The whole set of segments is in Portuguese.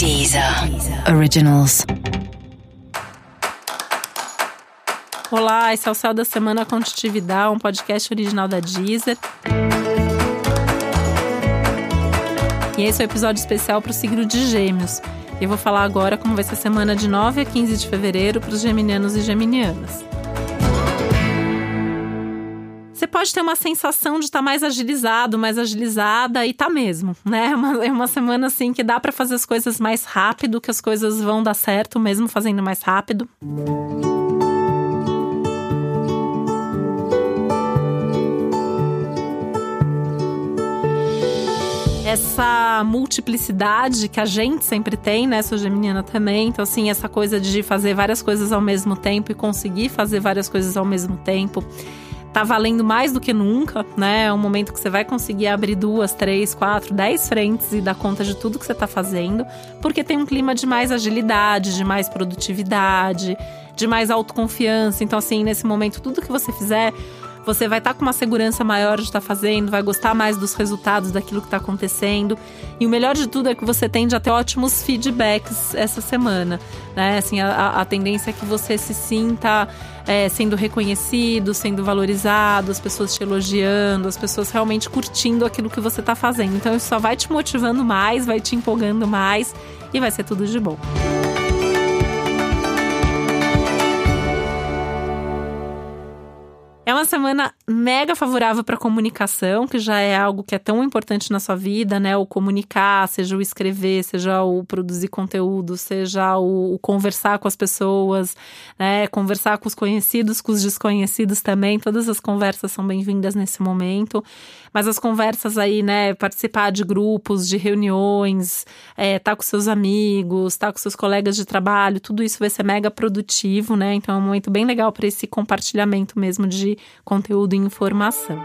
Deezer Originals. Olá, esse é o Céu da Semana Contitividade, um podcast original da Deezer. E esse é o um episódio especial para o signo de Gêmeos. Eu vou falar agora como vai ser a semana de 9 a 15 de fevereiro para os geminianos e geminianas. Você pode ter uma sensação de estar tá mais agilizado, mais agilizada e tá mesmo, né? É uma, é uma semana assim que dá para fazer as coisas mais rápido, que as coisas vão dar certo mesmo fazendo mais rápido. essa multiplicidade que a gente sempre tem, né? Sou geminiana também. Então, assim, essa coisa de fazer várias coisas ao mesmo tempo e conseguir fazer várias coisas ao mesmo tempo tá valendo mais do que nunca, né? É um momento que você vai conseguir abrir duas, três, quatro, dez frentes e dar conta de tudo que você tá fazendo, porque tem um clima de mais agilidade, de mais produtividade, de mais autoconfiança. Então, assim, nesse momento, tudo que você fizer você vai estar tá com uma segurança maior de estar tá fazendo, vai gostar mais dos resultados daquilo que está acontecendo. E o melhor de tudo é que você tende a ter ótimos feedbacks essa semana. Né? Assim, a, a tendência é que você se sinta é, sendo reconhecido, sendo valorizado, as pessoas te elogiando, as pessoas realmente curtindo aquilo que você está fazendo. Então isso só vai te motivando mais, vai te empolgando mais e vai ser tudo de bom. Semana mega favorável para comunicação, que já é algo que é tão importante na sua vida, né? O comunicar, seja o escrever, seja o produzir conteúdo, seja o, o conversar com as pessoas, né? Conversar com os conhecidos, com os desconhecidos também. Todas as conversas são bem-vindas nesse momento. Mas as conversas aí, né? Participar de grupos, de reuniões, é, tá com seus amigos, tá com seus colegas de trabalho, tudo isso vai ser mega produtivo, né? Então é um momento bem legal para esse compartilhamento mesmo de conteúdo e informação.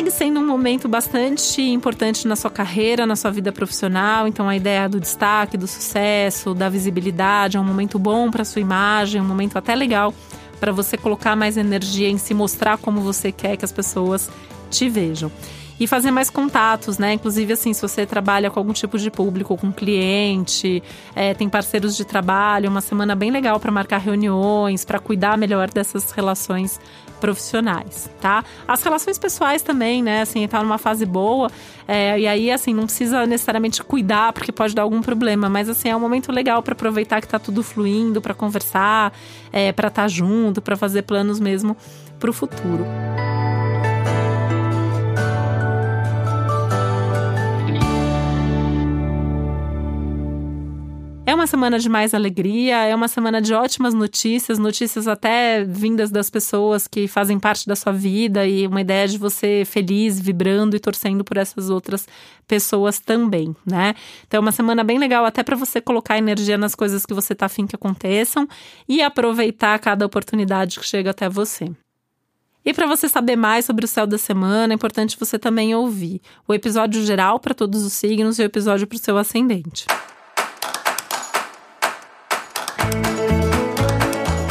segue sendo um momento bastante importante na sua carreira, na sua vida profissional. Então, a ideia do destaque, do sucesso, da visibilidade é um momento bom para sua imagem, um momento até legal para você colocar mais energia em se mostrar como você quer que as pessoas te vejam e fazer mais contatos, né? Inclusive, assim, se você trabalha com algum tipo de público, com cliente, é, tem parceiros de trabalho, uma semana bem legal para marcar reuniões, para cuidar melhor dessas relações profissionais, tá? As relações pessoais também, né? Assim, tá numa fase boa, é, e aí, assim, não precisa necessariamente cuidar, porque pode dar algum problema, mas, assim, é um momento legal para aproveitar que tá tudo fluindo, para conversar, é, para estar tá junto, para fazer planos mesmo para o futuro. Uma semana de mais alegria, é uma semana de ótimas notícias, notícias até vindas das pessoas que fazem parte da sua vida e uma ideia de você feliz, vibrando e torcendo por essas outras pessoas também, né? Então é uma semana bem legal até para você colocar energia nas coisas que você tá afim que aconteçam e aproveitar cada oportunidade que chega até você. E para você saber mais sobre o céu da semana, é importante você também ouvir o episódio geral para todos os signos e o episódio para o seu ascendente.